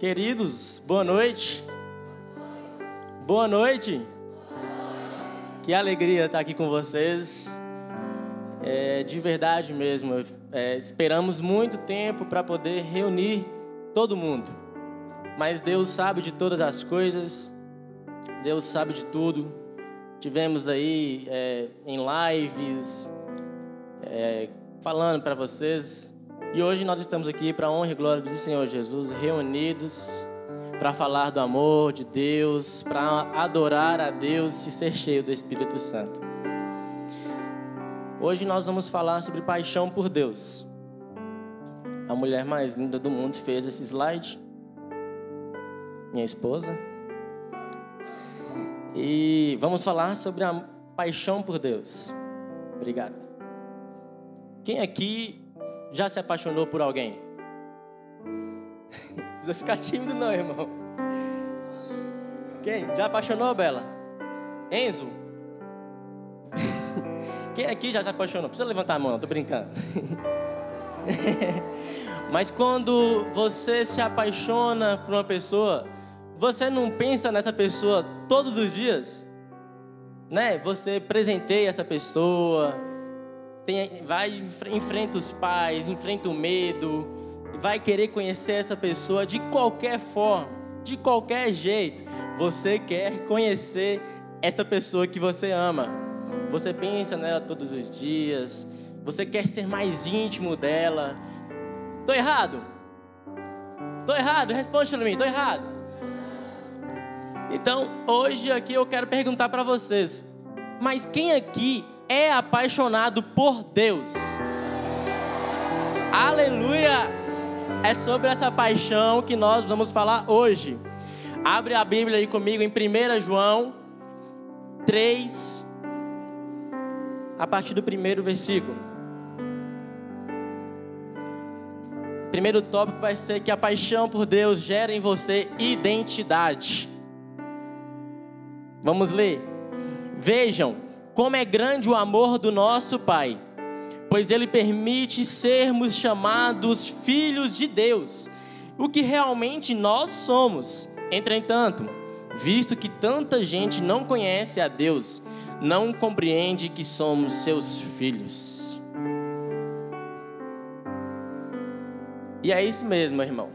Queridos, boa noite. Boa noite. Que alegria estar aqui com vocês. É, de verdade mesmo. É, esperamos muito tempo para poder reunir todo mundo. Mas Deus sabe de todas as coisas. Deus sabe de tudo. Tivemos aí é, em lives é, falando para vocês. E hoje nós estamos aqui para a honra e glória do Senhor Jesus, reunidos para falar do amor de Deus, para adorar a Deus e ser cheio do Espírito Santo. Hoje nós vamos falar sobre paixão por Deus. A mulher mais linda do mundo fez esse slide. Minha esposa. E vamos falar sobre a paixão por Deus. Obrigado. Quem aqui já se apaixonou por alguém? Não precisa ficar tímido não, irmão. Quem? Já apaixonou, Bela? Enzo? Quem aqui já se apaixonou? Precisa levantar a mão, tô brincando. Mas quando você se apaixona por uma pessoa, você não pensa nessa pessoa todos os dias? Né? Você presenteia essa pessoa, tem, vai enfrenta os pais, enfrenta o medo, vai querer conhecer essa pessoa de qualquer forma, de qualquer jeito. Você quer conhecer essa pessoa que você ama. Você pensa nela todos os dias. Você quer ser mais íntimo dela. Tô errado? Tô errado? Responde para mim. Tô errado? Então, hoje aqui eu quero perguntar para vocês. Mas quem aqui é apaixonado por Deus? Aleluia! É sobre essa paixão que nós vamos falar hoje. Abre a Bíblia aí comigo em 1 João 3, a partir do primeiro versículo. Primeiro tópico vai ser que a paixão por Deus gera em você identidade. Vamos ler. Vejam como é grande o amor do nosso Pai, pois Ele permite sermos chamados filhos de Deus, o que realmente nós somos. Entretanto, visto que tanta gente não conhece a Deus, não compreende que somos seus filhos. E é isso mesmo, irmão.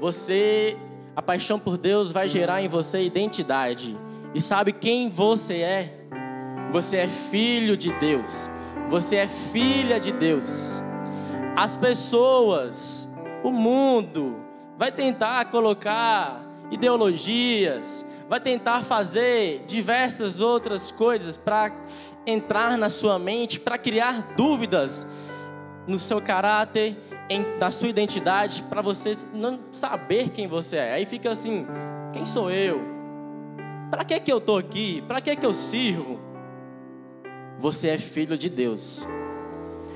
Você, a paixão por Deus vai gerar em você identidade. E sabe quem você é? Você é filho de Deus. Você é filha de Deus. As pessoas, o mundo, vai tentar colocar ideologias, vai tentar fazer diversas outras coisas para entrar na sua mente, para criar dúvidas no seu caráter, em, na sua identidade, para você não saber quem você é. Aí fica assim: quem sou eu? Para que que eu estou aqui? Para que que eu sirvo? Você é filho de Deus.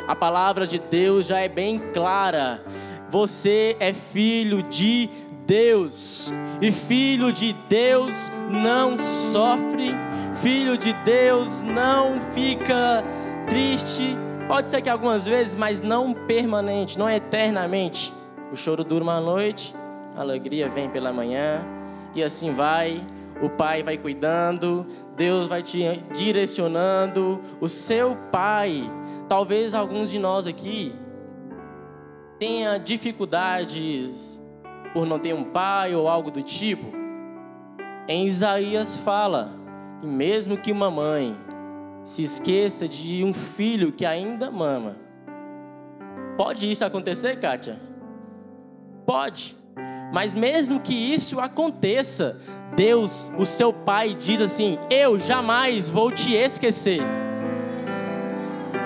A palavra de Deus já é bem clara. Você é filho de Deus. E filho de Deus não sofre, filho de Deus não fica triste. Pode ser que algumas vezes, mas não permanente, não eternamente. O choro dura uma noite, a alegria vem pela manhã, e assim vai. O Pai vai cuidando, Deus vai te direcionando. O seu Pai, talvez alguns de nós aqui tenha dificuldades por não ter um pai ou algo do tipo, em Isaías fala que mesmo que uma mãe se esqueça de um filho que ainda mama, pode isso acontecer, Kátia? Pode. Mas mesmo que isso aconteça, Deus, o seu pai, diz assim: Eu jamais vou te esquecer.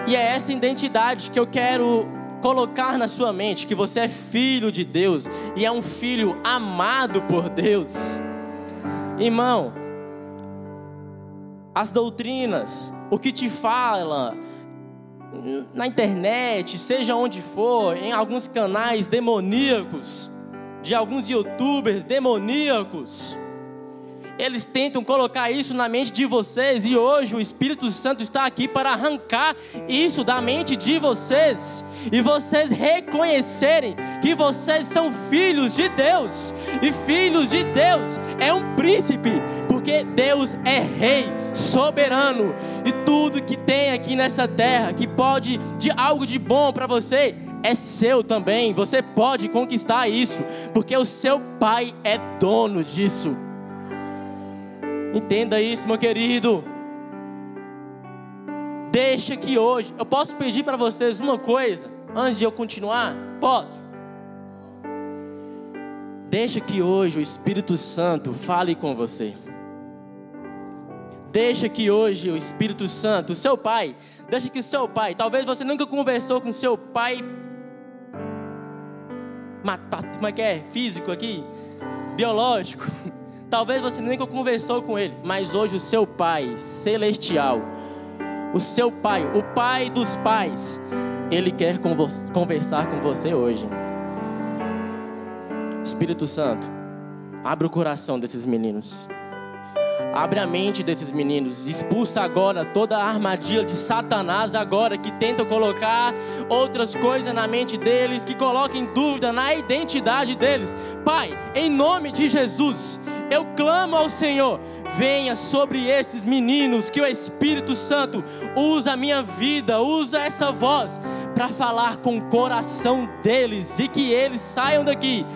E é essa identidade que eu quero colocar na sua mente que você é filho de Deus e é um filho amado por Deus. Irmão, as doutrinas, o que te fala na internet, seja onde for, em alguns canais demoníacos, de alguns youtubers demoníacos, eles tentam colocar isso na mente de vocês e hoje o Espírito Santo está aqui para arrancar isso da mente de vocês e vocês reconhecerem que vocês são filhos de Deus. E filhos de Deus é um príncipe, porque Deus é rei, soberano. E tudo que tem aqui nessa terra que pode de algo de bom para você é seu também. Você pode conquistar isso, porque o seu pai é dono disso. Entenda isso, meu querido. Deixa que hoje, eu posso pedir para vocês uma coisa antes de eu continuar? Posso. Deixa que hoje o Espírito Santo fale com você. Deixa que hoje o Espírito Santo, o seu pai, deixa que o seu pai, talvez você nunca conversou com seu pai como é que é? Físico aqui? Biológico. Talvez você nunca conversou com ele, mas hoje o seu Pai celestial, o seu Pai, o Pai dos pais, ele quer conversar com você hoje. Espírito Santo, abre o coração desses meninos. Abre a mente desses meninos, expulsa agora toda a armadilha de Satanás agora que tenta colocar outras coisas na mente deles, que coloquem dúvida na identidade deles. Pai, em nome de Jesus, eu clamo ao Senhor, venha sobre esses meninos, que o Espírito Santo usa a minha vida, usa essa voz para falar com o coração deles e que eles saiam daqui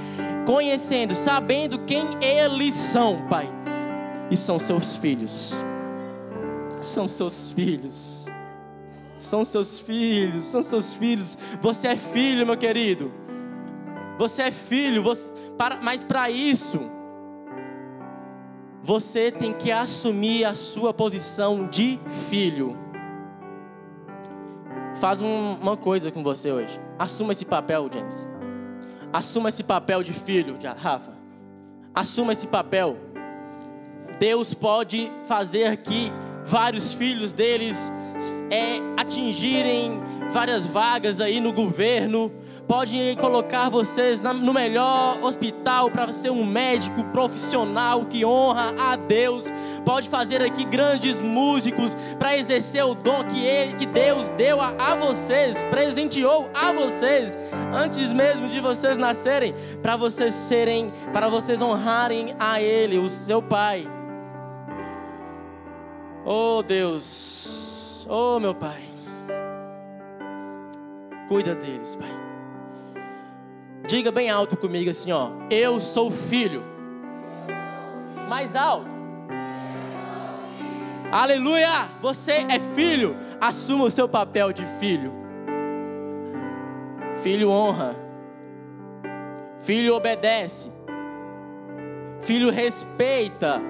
conhecendo, sabendo quem eles são, Pai e são seus filhos. São seus filhos. São seus filhos, são seus filhos. Você é filho, meu querido. Você é filho, você, para, mas para isso, você tem que assumir a sua posição de filho. Faz um, uma coisa com você hoje. Assuma esse papel, James. Assuma esse papel de filho, Rafa. Assuma esse papel Deus pode fazer que vários filhos deles é, atingirem várias vagas aí no governo, pode colocar vocês no melhor hospital para ser um médico profissional que honra a Deus, pode fazer aqui grandes músicos para exercer o dom que ele, que Deus deu a, a vocês, presenteou a vocês antes mesmo de vocês nascerem, para vocês serem, para vocês honrarem a Ele, o seu Pai. Oh Deus, oh meu Pai, cuida deles, Pai. Diga bem alto comigo assim, ó. Eu sou filho. Mais alto. Aleluia! Você é filho. Assuma o seu papel de filho. Filho honra. Filho obedece. Filho respeita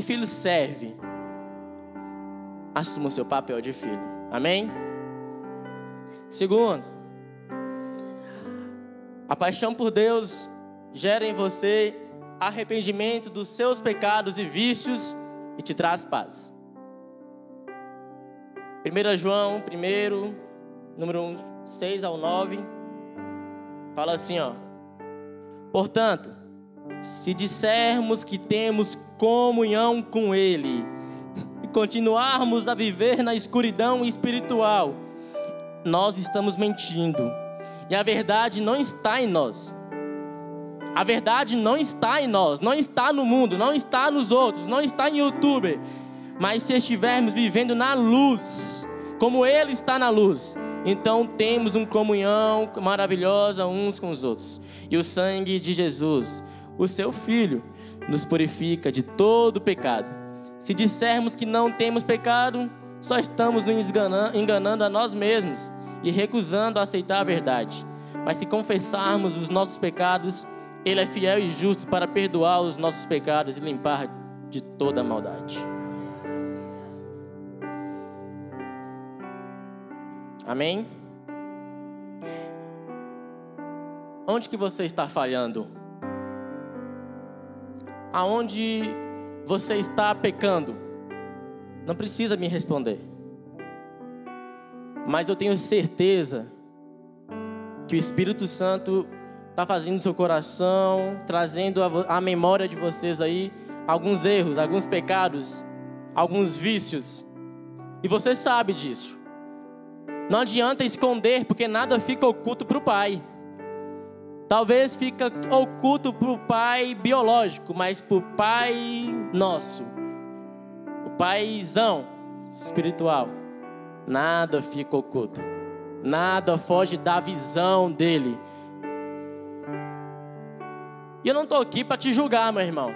e filho serve. Assuma seu papel de filho. Amém? Segundo, a paixão por Deus gera em você arrependimento dos seus pecados e vícios e te traz paz. 1 João, 1, número 6 ao 9, fala assim, ó. Portanto, se dissermos que temos comunhão com Ele e continuarmos a viver na escuridão espiritual, nós estamos mentindo e a verdade não está em nós. A verdade não está em nós, não está no mundo, não está nos outros, não está em YouTube. Mas se estivermos vivendo na luz, como Ele está na luz, então temos uma comunhão maravilhosa uns com os outros. E o sangue de Jesus, o seu Filho, nos purifica de todo pecado. Se dissermos que não temos pecado, só estamos nos enganando, a nós mesmos e recusando a aceitar a verdade. Mas se confessarmos os nossos pecados, Ele é fiel e justo para perdoar os nossos pecados e limpar de toda maldade. Amém? Onde que você está falhando? Aonde você está pecando? Não precisa me responder. Mas eu tenho certeza que o Espírito Santo está fazendo seu coração, trazendo a memória de vocês aí alguns erros, alguns pecados, alguns vícios. E você sabe disso. Não adianta esconder, porque nada fica oculto para o pai. Talvez fica oculto para o pai biológico, mas para o pai nosso, o paizão espiritual, nada fica oculto. Nada foge da visão dele. E eu não estou aqui para te julgar, meu irmão.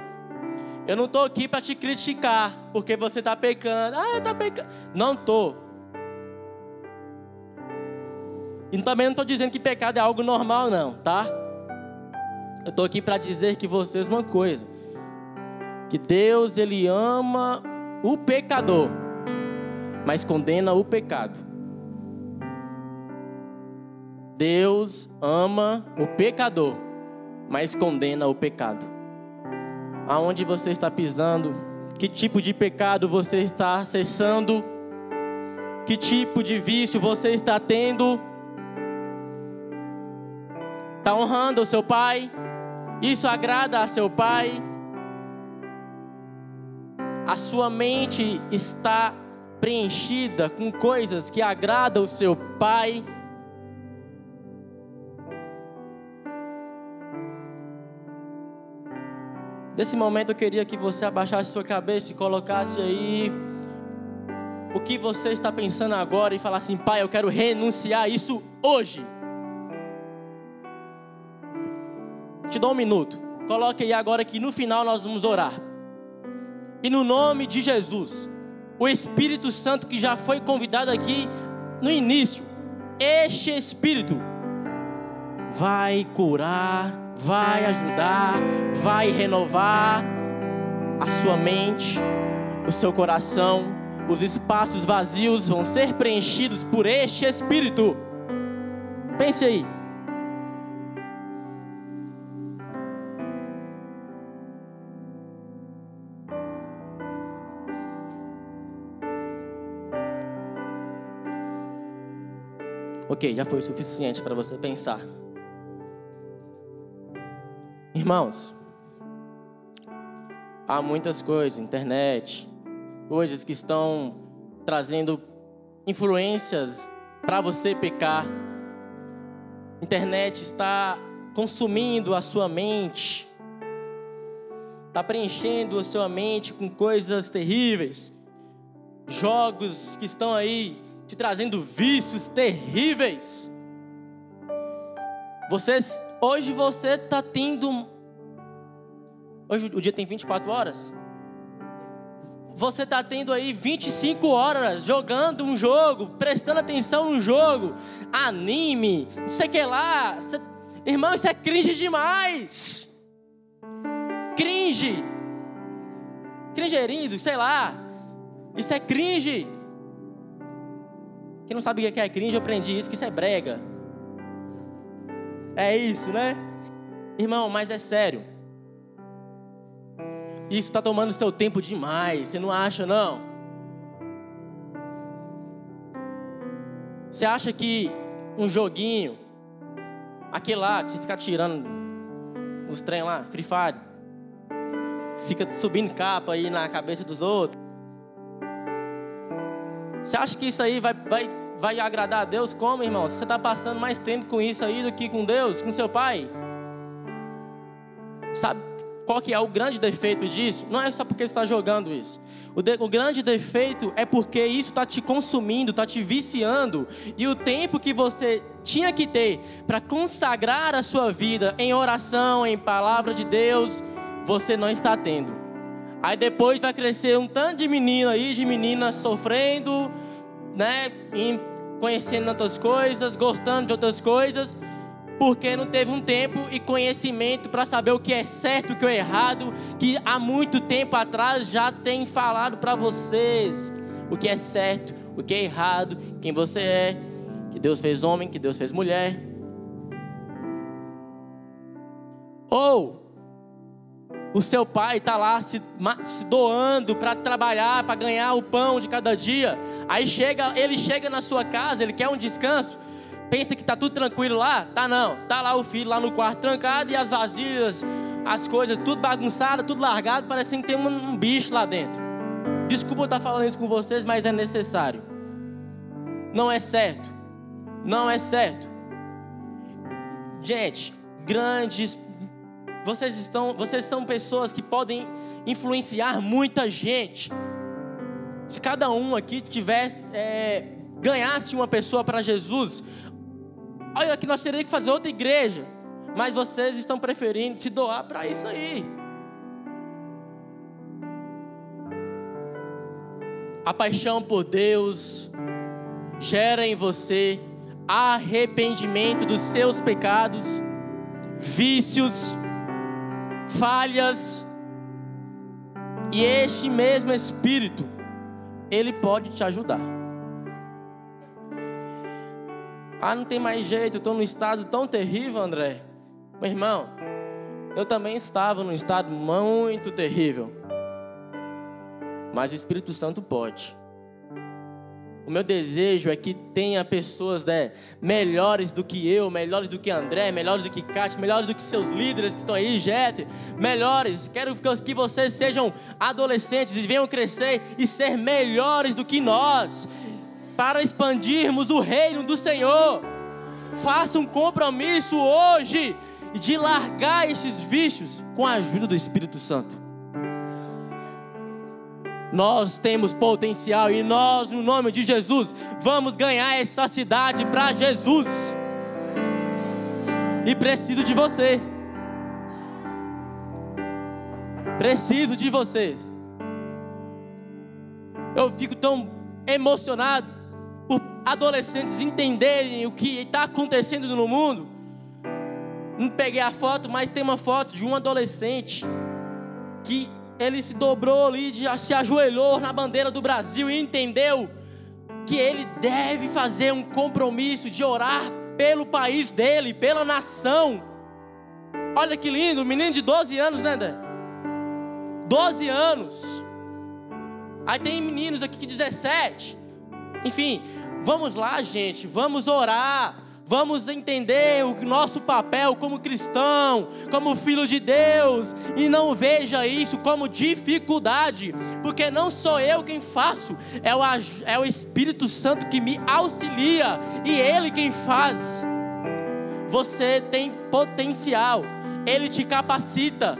Eu não estou aqui para te criticar, porque você está pecando. Ah, está pecando. Não estou. E também não estou dizendo que pecado é algo normal, não, tá? Eu estou aqui para dizer que vocês uma coisa: que Deus ele ama o pecador, mas condena o pecado. Deus ama o pecador, mas condena o pecado. Aonde você está pisando? Que tipo de pecado você está acessando? Que tipo de vício você está tendo? Está honrando o seu pai? Isso agrada a seu pai? A sua mente está preenchida com coisas que agradam o seu pai? Nesse momento eu queria que você abaixasse sua cabeça e colocasse aí o que você está pensando agora e falasse assim: Pai, eu quero renunciar isso hoje. Te dou um minuto. Coloque aí agora que no final nós vamos orar. E no nome de Jesus, o Espírito Santo que já foi convidado aqui no início, este Espírito vai curar vai ajudar, vai renovar a sua mente, o seu coração. Os espaços vazios vão ser preenchidos por este Espírito. Pense aí. Ok, já foi o suficiente para você pensar. Irmãos, há muitas coisas, internet, coisas que estão trazendo influências para você pecar. Internet está consumindo a sua mente, está preenchendo a sua mente com coisas terríveis, jogos que estão aí te trazendo vícios terríveis. Vocês Hoje você está tendo. Hoje o dia tem 24 horas. Você está tendo aí 25 horas jogando um jogo, prestando atenção no jogo, anime, não sei o que lá. Você... Irmão, isso é cringe demais. Cringe. Cringerindo, sei lá. Isso é cringe. Quem não sabe o que é cringe, eu aprendi isso, que isso é brega. É isso, né? Irmão, mas é sério. Isso está tomando seu tempo demais. Você não acha, não? Você acha que um joguinho, aquele lá que você fica tirando os trem lá, Free Fire, fica subindo capa aí na cabeça dos outros. Você acha que isso aí vai, vai vai agradar a Deus como, irmão? Você está passando mais tempo com isso aí do que com Deus, com seu pai. Sabe qual que é o grande defeito disso? Não é só porque você está jogando isso. O, de, o, grande defeito é porque isso está te consumindo, está te viciando. E o tempo que você tinha que ter para consagrar a sua vida em oração, em palavra de Deus, você não está tendo. Aí depois vai crescer um tanto de menino aí, de meninas sofrendo, né, conhecendo outras coisas, gostando de outras coisas, porque não teve um tempo e conhecimento para saber o que é certo o que é errado, que há muito tempo atrás já tem falado para vocês o que é certo, o que é errado, quem você é, que Deus fez homem, que Deus fez mulher. Ou o seu pai está lá se, se doando para trabalhar, para ganhar o pão de cada dia. Aí chega, ele chega na sua casa, ele quer um descanso. pensa que tá tudo tranquilo lá? Tá não. Tá lá o filho lá no quarto trancado e as vasilhas, as coisas tudo bagunçado, tudo largado, parecendo que tem um, um bicho lá dentro. Desculpa eu estar falando isso com vocês, mas é necessário. Não é certo. Não é certo. Gente, grandes vocês estão, vocês são pessoas que podem influenciar muita gente. Se cada um aqui tivesse é, ganhasse uma pessoa para Jesus, olha que nós teríamos que fazer outra igreja. Mas vocês estão preferindo se doar para isso aí. A paixão por Deus gera em você arrependimento dos seus pecados, vícios, falhas. E este mesmo Espírito, ele pode te ajudar. Ah, não tem mais jeito, eu estou num estado tão terrível, André. Meu irmão, eu também estava num estado muito terrível. Mas o Espírito Santo pode. O meu desejo é que tenha pessoas né, melhores do que eu, melhores do que André, melhores do que Kátia, melhores do que seus líderes que estão aí, Jet, melhores. Quero que vocês sejam adolescentes e venham crescer e ser melhores do que nós, para expandirmos o reino do Senhor. Faça um compromisso hoje de largar esses vícios com a ajuda do Espírito Santo. Nós temos potencial e nós, no nome de Jesus, vamos ganhar essa cidade para Jesus. E preciso de você. Preciso de você. Eu fico tão emocionado por adolescentes entenderem o que está acontecendo no mundo. Não peguei a foto, mas tem uma foto de um adolescente que ele se dobrou ali, se ajoelhou na bandeira do Brasil e entendeu que ele deve fazer um compromisso de orar pelo país dele, pela nação. Olha que lindo, menino de 12 anos, né, André? 12 anos. Aí tem meninos aqui que 17. Enfim, vamos lá, gente, vamos orar. Vamos entender o nosso papel como cristão, como filho de Deus, e não veja isso como dificuldade, porque não sou eu quem faço, é o, é o Espírito Santo que me auxilia, e Ele quem faz. Você tem potencial, Ele te capacita.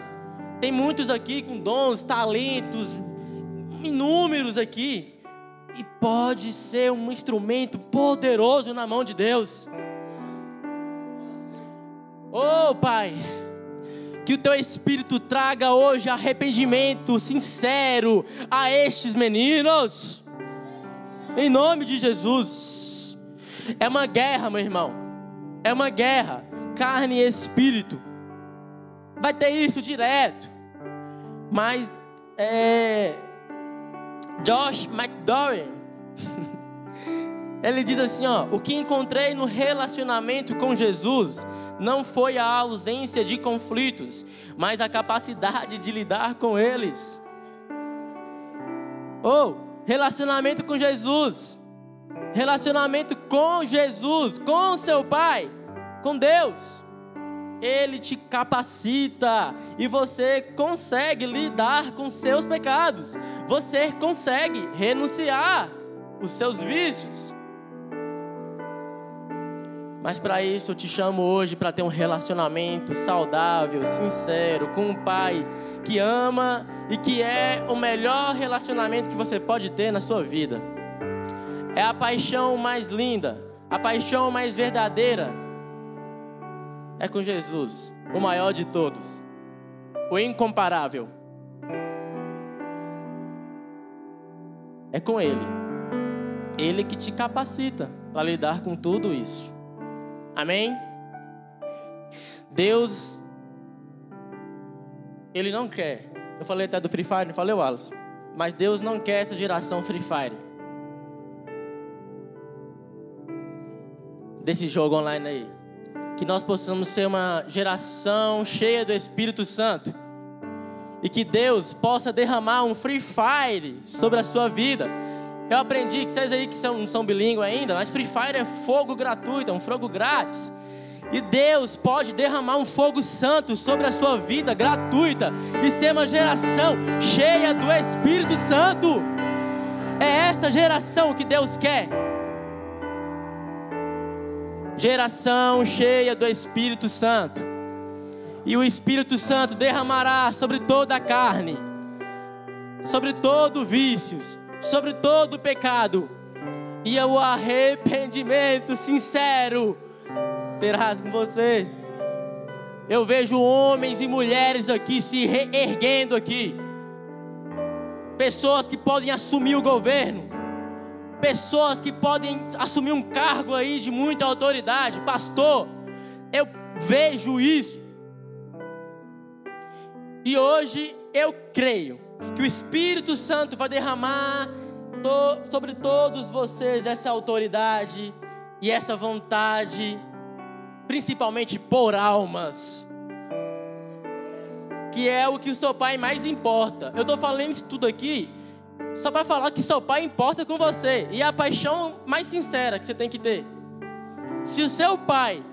Tem muitos aqui com dons, talentos, inúmeros aqui, e pode ser um instrumento poderoso na mão de Deus. Pai, que o teu Espírito traga hoje arrependimento sincero a estes meninos, em nome de Jesus. É uma guerra, meu irmão, é uma guerra, carne e espírito. Vai ter isso direto, mas é. Josh McDowell, ele diz assim: ó, o que encontrei no relacionamento com Jesus não foi a ausência de conflitos, mas a capacidade de lidar com eles. Ou oh, relacionamento com Jesus. Relacionamento com Jesus, com seu Pai, com Deus. Ele te capacita e você consegue lidar com seus pecados. Você consegue renunciar os seus vícios. Mas para isso eu te chamo hoje para ter um relacionamento saudável, sincero, com um pai que ama e que é o melhor relacionamento que você pode ter na sua vida. É a paixão mais linda, a paixão mais verdadeira. É com Jesus, o maior de todos, o incomparável. É com Ele. Ele que te capacita para lidar com tudo isso. Amém? Deus, Ele não quer. Eu falei até do Free Fire, não falei, Wallace? Mas Deus não quer essa geração Free Fire. Desse jogo online aí. Que nós possamos ser uma geração cheia do Espírito Santo. E que Deus possa derramar um Free Fire sobre a sua vida. Eu aprendi que vocês aí que são, não são bilíngues ainda, mas Free Fire é fogo gratuito, é um fogo grátis. E Deus pode derramar um fogo santo sobre a sua vida, gratuita, e ser uma geração cheia do Espírito Santo. É essa geração que Deus quer. Geração cheia do Espírito Santo. E o Espírito Santo derramará sobre toda a carne, sobre todo vícios, sobre todo pecado. E o arrependimento sincero terás com você. Eu vejo homens e mulheres aqui se reerguendo aqui. Pessoas que podem assumir o governo. Pessoas que podem assumir um cargo aí de muita autoridade. Pastor, eu vejo isso. E hoje eu creio que o Espírito Santo vai derramar to sobre todos vocês essa autoridade e essa vontade principalmente por almas. Que é o que o seu pai mais importa. Eu estou falando isso tudo aqui só para falar que seu pai importa com você e é a paixão mais sincera que você tem que ter. Se o seu pai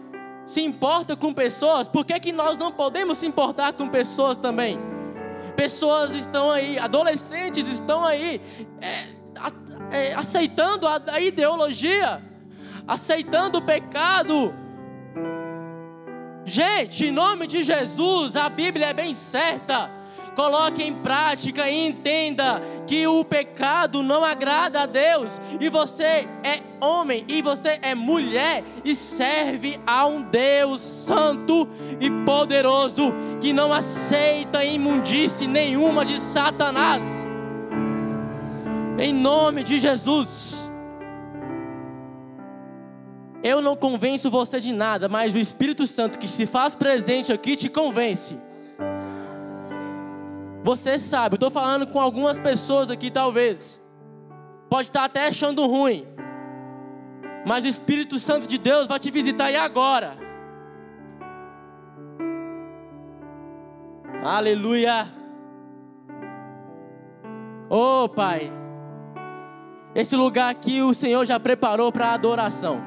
se importa com pessoas, por que, que nós não podemos se importar com pessoas também? Pessoas estão aí, adolescentes estão aí, é, é, aceitando a, a ideologia, aceitando o pecado, Gente, em nome de Jesus, a Bíblia é bem certa. Coloque em prática e entenda que o pecado não agrada a Deus. E você é homem e você é mulher e serve a um Deus santo e poderoso que não aceita imundice nenhuma de Satanás. Em nome de Jesus. Eu não convenço você de nada, mas o Espírito Santo que se faz presente aqui te convence. Você sabe, eu estou falando com algumas pessoas aqui, talvez. Pode estar até achando ruim. Mas o Espírito Santo de Deus vai te visitar aí agora. Aleluia. Oh, Pai. Esse lugar aqui o Senhor já preparou para adoração.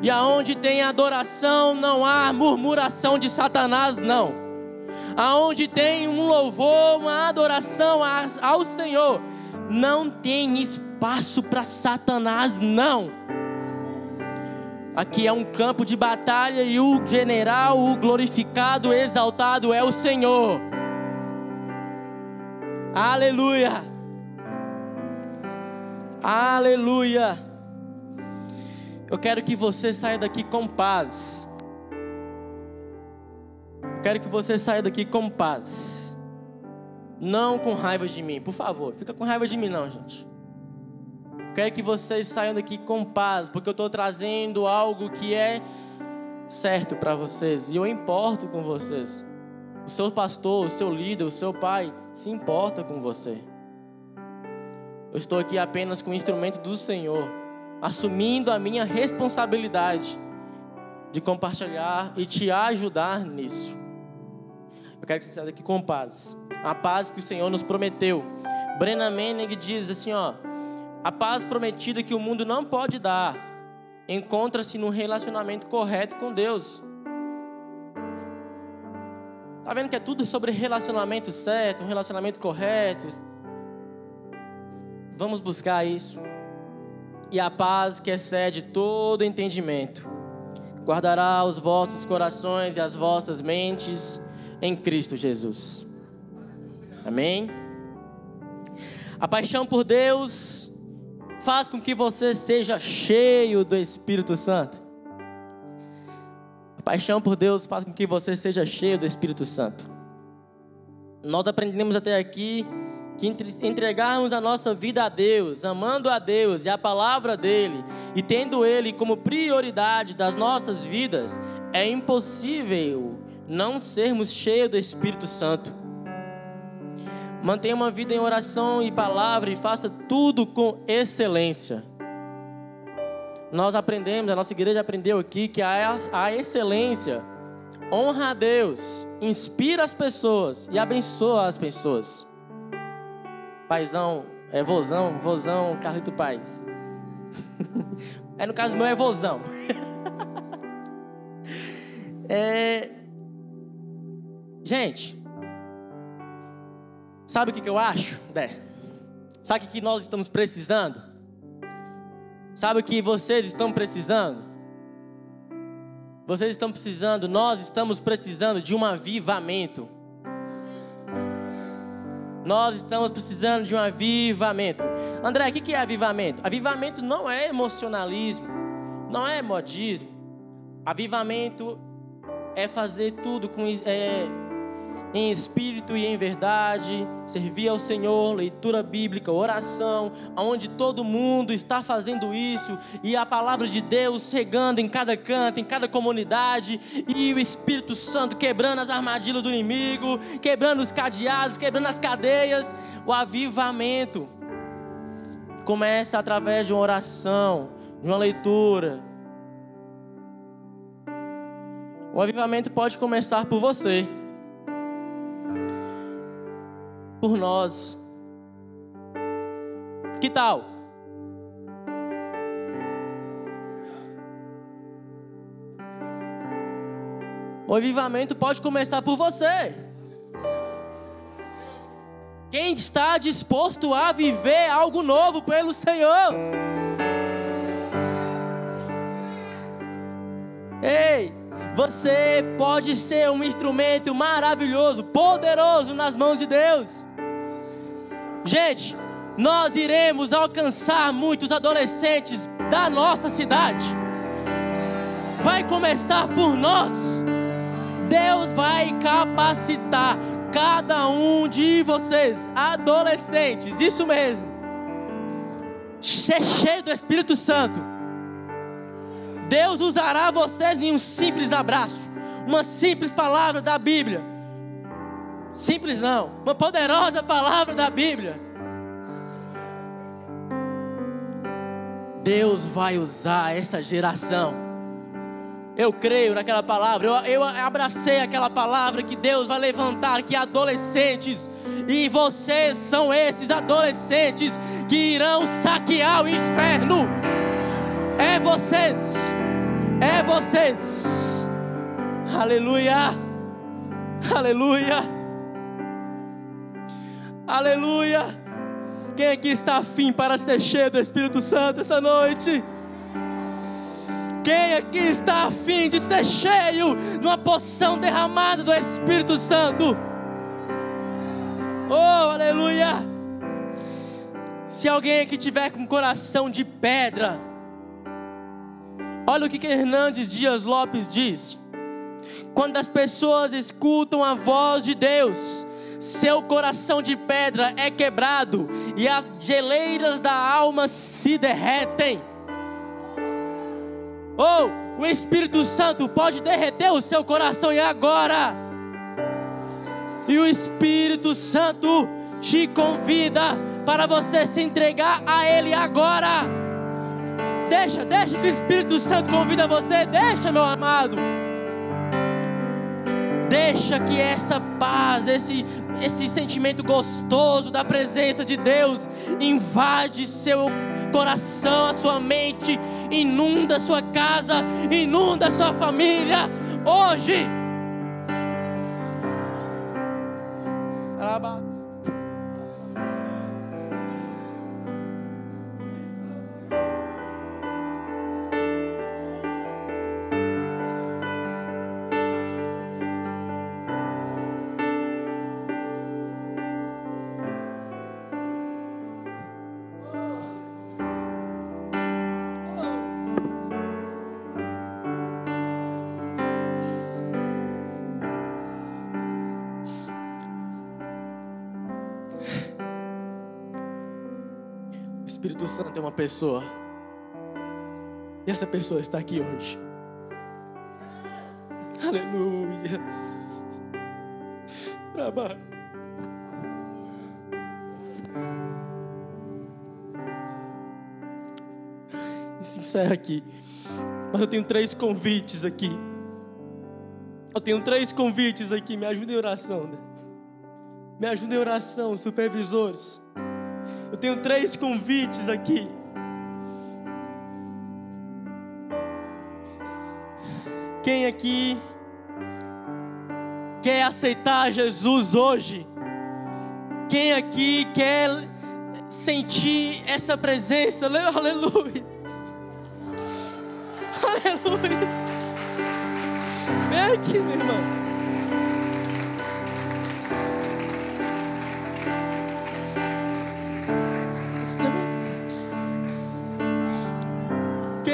E aonde tem adoração, não há murmuração de Satanás, não. Aonde tem um louvor, uma adoração ao Senhor, não tem espaço para Satanás, não. Aqui é um campo de batalha e o general, o glorificado, exaltado é o Senhor. Aleluia. Aleluia. Eu quero que você saia daqui com paz. Quero que você saia daqui com paz. Não com raiva de mim, por favor. Fica com raiva de mim, não, gente. Quero que vocês saiam daqui com paz, porque eu estou trazendo algo que é certo para vocês e eu importo com vocês. O seu pastor, o seu líder, o seu pai se importa com você. Eu estou aqui apenas com o instrumento do Senhor assumindo a minha responsabilidade de compartilhar e te ajudar nisso. Eu quero que você saia daqui com paz. A paz que o Senhor nos prometeu. Brenna Manning diz assim, ó: A paz prometida que o mundo não pode dar encontra-se num relacionamento correto com Deus. Tá vendo que é tudo sobre relacionamento certo, um relacionamento correto? Vamos buscar isso e a paz que excede todo entendimento guardará os vossos corações e as vossas mentes em Cristo Jesus. Amém? A paixão por Deus faz com que você seja cheio do Espírito Santo. A paixão por Deus faz com que você seja cheio do Espírito Santo. Nós aprendemos até aqui que entregarmos a nossa vida a Deus, amando a Deus e a palavra dele, e tendo ele como prioridade das nossas vidas, é impossível não sermos cheios do Espírito Santo. Mantenha uma vida em oração e palavra e faça tudo com excelência. Nós aprendemos, a nossa igreja aprendeu aqui que a, excelência honra a Deus, inspira as pessoas e abençoa as pessoas. Paizão, É vozão, vozão, Carlito Paz. é no caso meu é vozão. é... Gente, sabe o que, eu acho? Dé? Sabe o que nós estamos precisando? Sabe o que vocês estão precisando? Vocês estão precisando, nós estamos precisando de um avivamento. Nós estamos precisando de um avivamento. André, o que é avivamento? Avivamento não é emocionalismo, não é modismo. Avivamento é fazer tudo com, é, em espírito e em verdade, servir ao Senhor, leitura bíblica, oração, onde todo mundo está fazendo isso e a palavra de Deus chegando em cada canto, em cada comunidade e o Espírito Santo quebrando as armadilhas do inimigo, quebrando os cadeados, quebrando as cadeias. O avivamento começa através de uma oração, de uma leitura. O avivamento pode começar por você. Por nós. Que tal? O avivamento pode começar por você. Quem está disposto a viver algo novo pelo Senhor? Ei, você pode ser um instrumento maravilhoso, poderoso nas mãos de Deus. Gente, nós iremos alcançar muitos adolescentes da nossa cidade. Vai começar por nós. Deus vai capacitar cada um de vocês, adolescentes, isso mesmo. Ser cheio do Espírito Santo. Deus usará vocês em um simples abraço, uma simples palavra da Bíblia Simples não, uma poderosa palavra da Bíblia. Deus vai usar essa geração. Eu creio naquela palavra, eu, eu abracei aquela palavra que Deus vai levantar que adolescentes, e vocês são esses adolescentes que irão saquear o inferno. É vocês, é vocês. Aleluia, aleluia. Aleluia! Quem aqui está afim para ser cheio do Espírito Santo essa noite? Quem aqui está afim de ser cheio de uma poção derramada do Espírito Santo? Oh, aleluia! Se alguém aqui tiver com coração de pedra, olha o que, que Hernandes Dias Lopes diz. Quando as pessoas escutam a voz de Deus, seu coração de pedra é quebrado e as geleiras da alma se derretem. Ou oh, o Espírito Santo pode derreter o seu coração e agora. E o Espírito Santo te convida para você se entregar a Ele agora. Deixa, deixa que o Espírito Santo convida você, deixa, meu amado. Deixa que essa paz, esse, esse sentimento gostoso da presença de Deus invade seu coração, a sua mente, inunda sua casa, inunda sua família. Hoje. Arabá. Espírito Santo é uma pessoa. E essa pessoa está aqui hoje. Aleluia. Trabalho. E se encerra aqui. Mas eu tenho três convites aqui. Eu tenho três convites aqui. Me ajuda em oração. Né? Me ajuda em oração, supervisores. Eu tenho três convites aqui. Quem aqui quer aceitar Jesus hoje? Quem aqui quer sentir essa presença? Aleluia. Aleluia. Vem aqui, meu irmão.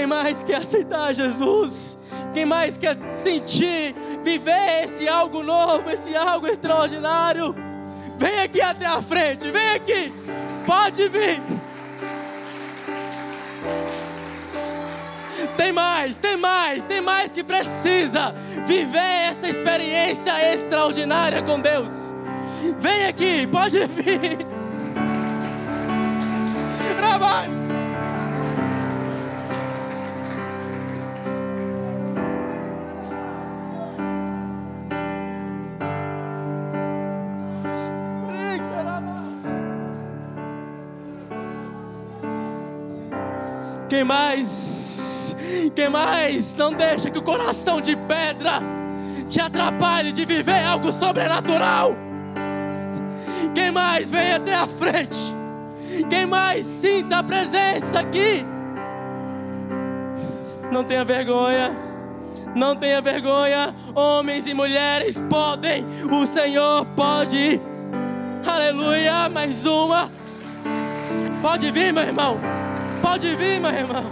Mais quer aceitar Jesus? Quem mais quer sentir, viver esse algo novo, esse algo extraordinário? Vem aqui até a frente, vem aqui. Pode vir. Tem mais, tem mais, tem mais que precisa viver essa experiência extraordinária com Deus. Vem aqui, pode vir. Trabalho. Quem mais? Quem mais? Não deixa que o coração de pedra te atrapalhe de viver algo sobrenatural. Quem mais? Vem até a frente. Quem mais? Sinta a presença aqui. Não tenha vergonha. Não tenha vergonha. Homens e mulheres podem. O Senhor pode. Aleluia. Mais uma. Pode vir, meu irmão. Pode vir, meu irmão.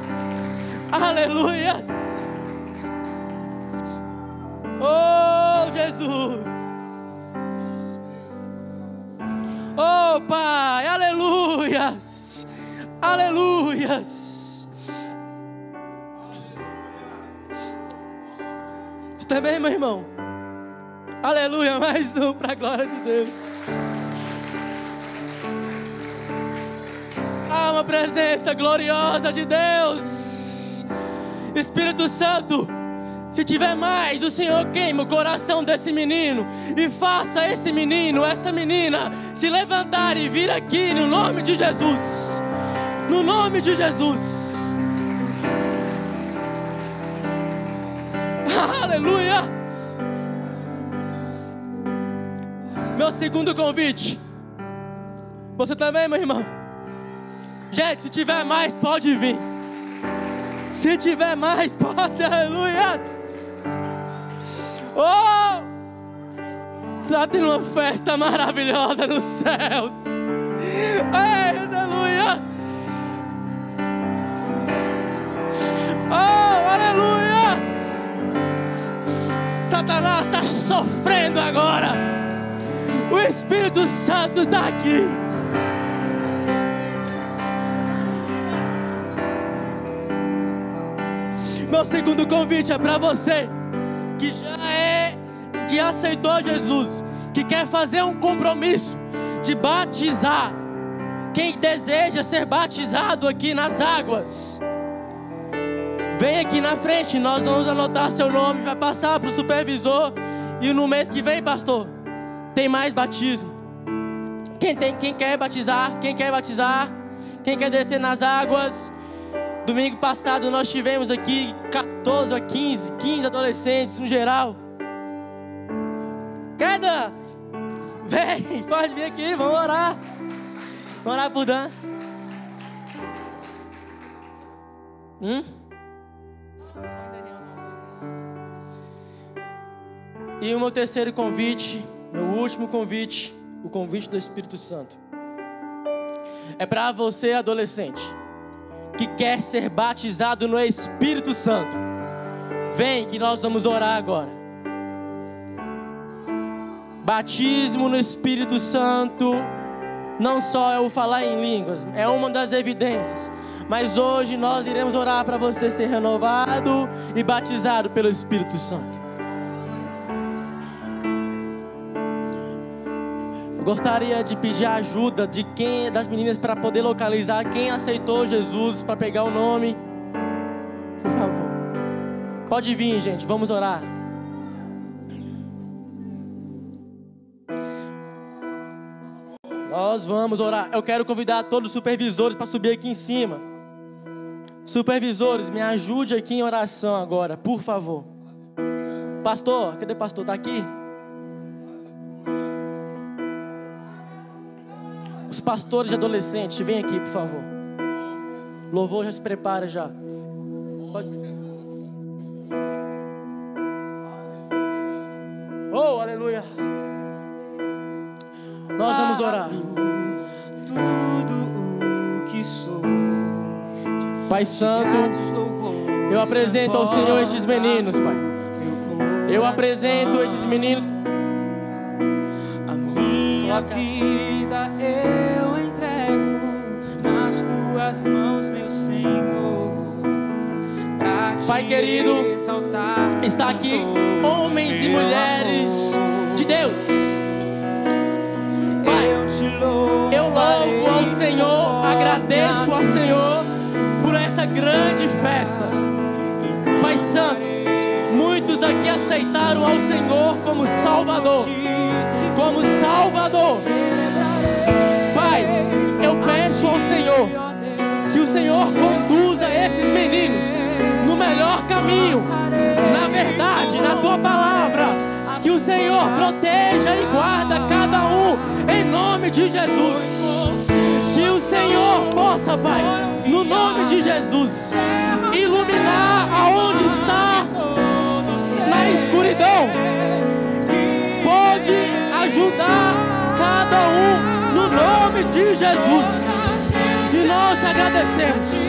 Aleluia. Oh, Jesus. Oh, Pai. Aleluias. Aleluias. Você também, meu irmão? Aleluia. Mais um para a glória de Deus. Uma presença gloriosa de Deus. Espírito Santo, se tiver mais, o Senhor queima o coração desse menino e faça esse menino, essa menina se levantar e vir aqui no nome de Jesus. No nome de Jesus. Aleluia. Meu segundo convite. Você também, meu irmão? Gente, se tiver mais, pode vir. Se tiver mais, pode, aleluia. Oh! Está tendo uma festa maravilhosa nos céus. Ei, aleluia. Oh, aleluia. Satanás está sofrendo agora. O Espírito Santo está aqui. Meu segundo convite é para você que já é, que aceitou Jesus, que quer fazer um compromisso de batizar. Quem deseja ser batizado aqui nas águas, vem aqui na frente, nós vamos anotar seu nome, vai passar para o supervisor. E no mês que vem, pastor, tem mais batismo. Quem, tem, quem quer batizar? Quem quer batizar? Quem quer descer nas águas? Domingo passado nós tivemos aqui 14 a 15, 15 adolescentes no geral. Cada vem, pode vir aqui, vamos orar. Vamos orar por Dan. Hum? E o meu terceiro convite, meu último convite, o convite do Espírito Santo. É para você, adolescente que quer ser batizado no Espírito Santo, vem que nós vamos orar agora. Batismo no Espírito Santo não só é o falar em línguas, é uma das evidências. Mas hoje nós iremos orar para você ser renovado e batizado pelo Espírito Santo. Gostaria de pedir a ajuda de quem das meninas para poder localizar quem aceitou Jesus para pegar o nome. Por favor. Pode vir, gente, vamos orar. Nós vamos orar. Eu quero convidar todos os supervisores para subir aqui em cima. Supervisores, me ajude aqui em oração agora, por favor. Pastor, cadê pastor? Está aqui? Pastores de adolescentes, vem aqui, por favor. Louvor já se prepara já. Pode... Oh, aleluia. Nós vamos orar. Tudo o que sou. Pai Santo, eu apresento ao Senhor estes meninos, Pai. Eu apresento estes meninos. A minha vida nas tuas mãos, meu Senhor. Pra Pai querido, Está aqui homens e mulheres de Deus. Pai, Eu Eu louvo ao Senhor, agradeço ao Senhor por essa grande festa. Pai Santo, muitos aqui aceitaram ao Senhor como Salvador. Como Salvador. Pai, eu peço ao Senhor esses meninos no melhor caminho, na verdade, na tua palavra. Que o Senhor proteja e guarda cada um em nome de Jesus. Que o Senhor possa, Pai, no nome de Jesus, iluminar aonde está na escuridão. Pode ajudar cada um no nome de Jesus. E nós te agradecemos.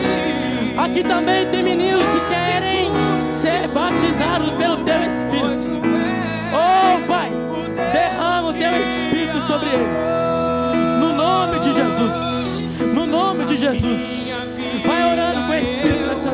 Aqui também tem meninos que querem ser batizados pelo teu Espírito. Oh Pai, derrama o teu Espírito sobre eles. No nome de Jesus. No nome de Jesus. Vai orando com o Espírito nessa